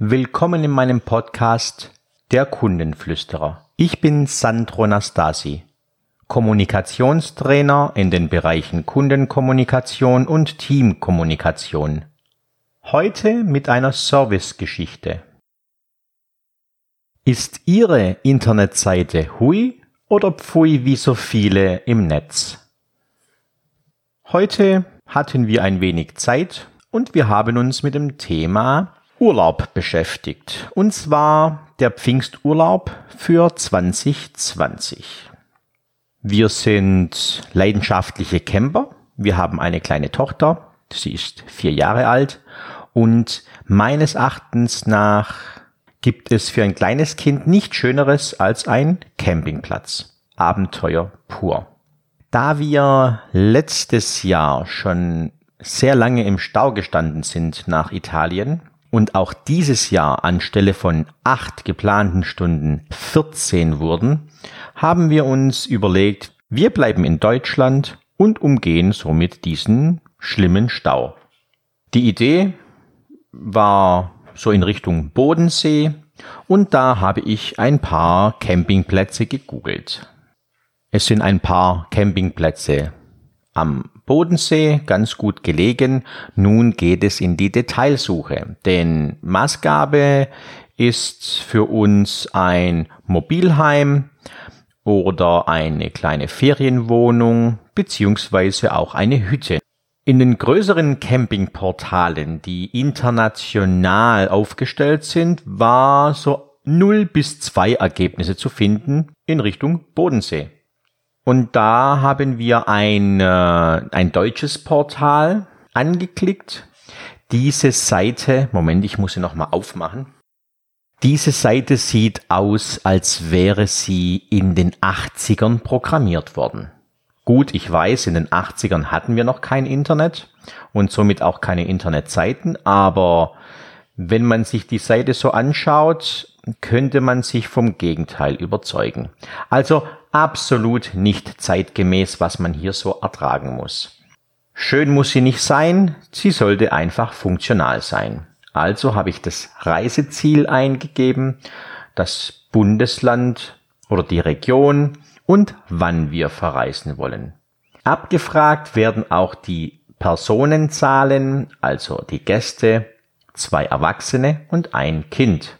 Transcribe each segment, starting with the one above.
Willkommen in meinem Podcast Der Kundenflüsterer. Ich bin Sandro Nastasi, Kommunikationstrainer in den Bereichen Kundenkommunikation und Teamkommunikation. Heute mit einer Servicegeschichte. Ist Ihre Internetseite hui oder pfui wie so viele im Netz? Heute hatten wir ein wenig Zeit und wir haben uns mit dem Thema Urlaub beschäftigt. Und zwar der Pfingsturlaub für 2020. Wir sind leidenschaftliche Camper. Wir haben eine kleine Tochter. Sie ist vier Jahre alt. Und meines Erachtens nach gibt es für ein kleines Kind nichts Schöneres als ein Campingplatz. Abenteuer pur. Da wir letztes Jahr schon sehr lange im Stau gestanden sind nach Italien, und auch dieses Jahr anstelle von acht geplanten Stunden 14 wurden, haben wir uns überlegt, wir bleiben in Deutschland und umgehen somit diesen schlimmen Stau. Die Idee war so in Richtung Bodensee und da habe ich ein paar Campingplätze gegoogelt. Es sind ein paar Campingplätze am Bodensee, ganz gut gelegen. Nun geht es in die Detailsuche, denn Maßgabe ist für uns ein Mobilheim oder eine kleine Ferienwohnung beziehungsweise auch eine Hütte. In den größeren Campingportalen, die international aufgestellt sind, war so 0 bis 2 Ergebnisse zu finden in Richtung Bodensee. Und da haben wir ein, äh, ein deutsches Portal angeklickt. Diese Seite, Moment, ich muss sie nochmal aufmachen. Diese Seite sieht aus, als wäre sie in den 80ern programmiert worden. Gut, ich weiß, in den 80ern hatten wir noch kein Internet und somit auch keine Internetseiten, aber wenn man sich die Seite so anschaut, könnte man sich vom Gegenteil überzeugen. Also absolut nicht zeitgemäß, was man hier so ertragen muss. Schön muss sie nicht sein, sie sollte einfach funktional sein. Also habe ich das Reiseziel eingegeben, das Bundesland oder die Region und wann wir verreisen wollen. Abgefragt werden auch die Personenzahlen, also die Gäste, zwei Erwachsene und ein Kind.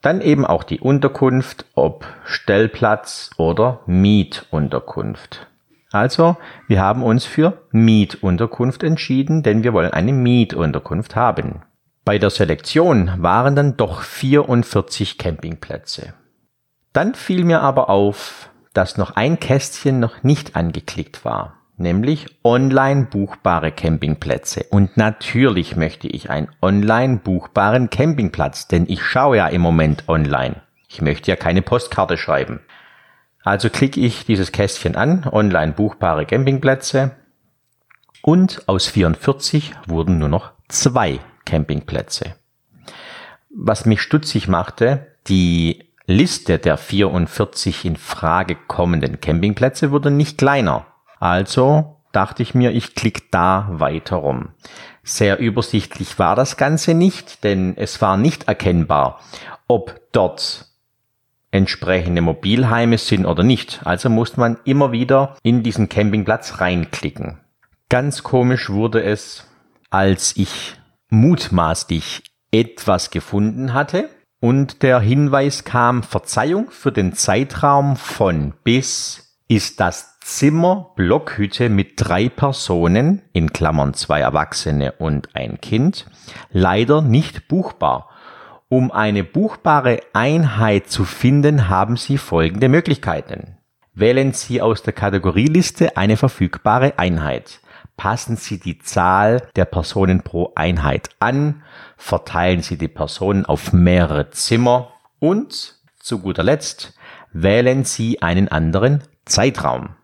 Dann eben auch die Unterkunft, ob Stellplatz oder Mietunterkunft. Also, wir haben uns für Mietunterkunft entschieden, denn wir wollen eine Mietunterkunft haben. Bei der Selektion waren dann doch 44 Campingplätze. Dann fiel mir aber auf, dass noch ein Kästchen noch nicht angeklickt war nämlich online buchbare Campingplätze. Und natürlich möchte ich einen online buchbaren Campingplatz, denn ich schaue ja im Moment online. Ich möchte ja keine Postkarte schreiben. Also klicke ich dieses Kästchen an, online buchbare Campingplätze. Und aus 44 wurden nur noch zwei Campingplätze. Was mich stutzig machte, die Liste der 44 in Frage kommenden Campingplätze wurde nicht kleiner. Also dachte ich mir, ich klicke da weiter rum. Sehr übersichtlich war das Ganze nicht, denn es war nicht erkennbar, ob dort entsprechende Mobilheime sind oder nicht. Also musste man immer wieder in diesen Campingplatz reinklicken. Ganz komisch wurde es, als ich mutmaßlich etwas gefunden hatte und der Hinweis kam, Verzeihung für den Zeitraum von bis ist das Zimmer Blockhütte mit drei Personen, in Klammern zwei Erwachsene und ein Kind, leider nicht buchbar. Um eine buchbare Einheit zu finden, haben Sie folgende Möglichkeiten. Wählen Sie aus der Kategorieliste eine verfügbare Einheit. Passen Sie die Zahl der Personen pro Einheit an. Verteilen Sie die Personen auf mehrere Zimmer. Und zu guter Letzt wählen Sie einen anderen Zeitraum.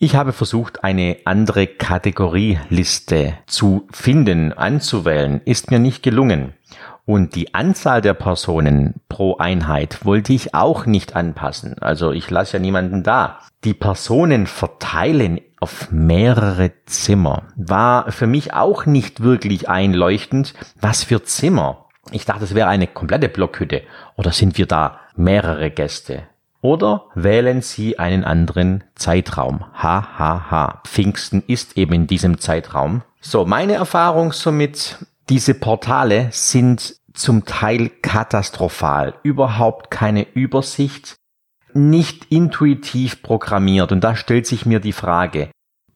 Ich habe versucht, eine andere Kategorieliste zu finden, anzuwählen, ist mir nicht gelungen. Und die Anzahl der Personen pro Einheit wollte ich auch nicht anpassen. Also ich lasse ja niemanden da. Die Personen verteilen auf mehrere Zimmer war für mich auch nicht wirklich einleuchtend. Was für Zimmer? Ich dachte, es wäre eine komplette Blockhütte. Oder sind wir da mehrere Gäste? Oder wählen Sie einen anderen Zeitraum. Ha, ha, ha. Pfingsten ist eben in diesem Zeitraum. So, meine Erfahrung somit, diese Portale sind zum Teil katastrophal. Überhaupt keine Übersicht. Nicht intuitiv programmiert. Und da stellt sich mir die Frage,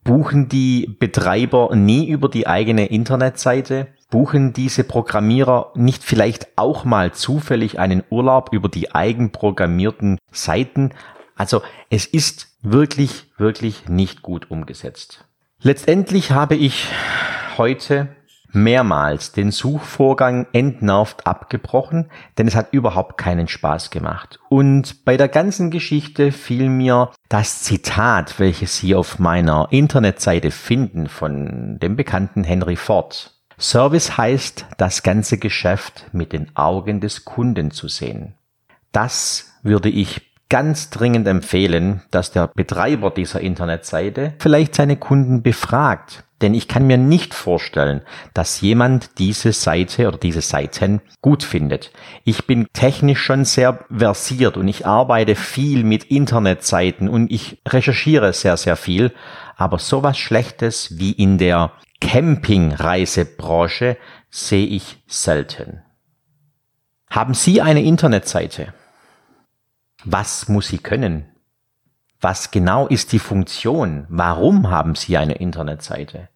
buchen die Betreiber nie über die eigene Internetseite? Buchen diese Programmierer nicht vielleicht auch mal zufällig einen Urlaub über die eigenprogrammierten Seiten? Also es ist wirklich, wirklich nicht gut umgesetzt. Letztendlich habe ich heute mehrmals den Suchvorgang entnervt abgebrochen, denn es hat überhaupt keinen Spaß gemacht. Und bei der ganzen Geschichte fiel mir das Zitat, welches Sie auf meiner Internetseite finden von dem bekannten Henry Ford. Service heißt, das ganze Geschäft mit den Augen des Kunden zu sehen. Das würde ich ganz dringend empfehlen, dass der Betreiber dieser Internetseite vielleicht seine Kunden befragt. Denn ich kann mir nicht vorstellen, dass jemand diese Seite oder diese Seiten gut findet. Ich bin technisch schon sehr versiert und ich arbeite viel mit Internetseiten und ich recherchiere sehr, sehr viel. Aber sowas Schlechtes wie in der Campingreisebranche sehe ich selten. Haben Sie eine Internetseite? Was muss sie können? Was genau ist die Funktion? Warum haben Sie eine Internetseite?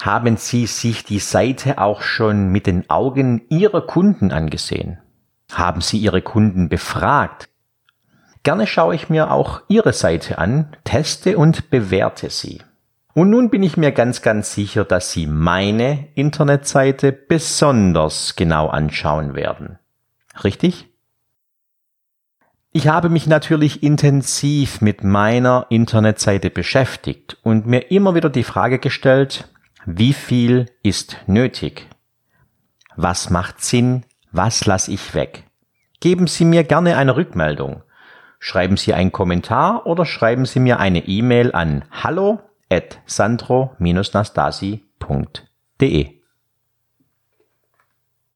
Haben Sie sich die Seite auch schon mit den Augen Ihrer Kunden angesehen? Haben Sie Ihre Kunden befragt? Gerne schaue ich mir auch Ihre Seite an, teste und bewerte sie. Und nun bin ich mir ganz, ganz sicher, dass Sie meine Internetseite besonders genau anschauen werden. Richtig? Ich habe mich natürlich intensiv mit meiner Internetseite beschäftigt und mir immer wieder die Frage gestellt, wie viel ist nötig? Was macht Sinn? Was lasse ich weg? Geben Sie mir gerne eine Rückmeldung. Schreiben Sie einen Kommentar oder schreiben Sie mir eine E-Mail an hallo at sandro-nastasi.de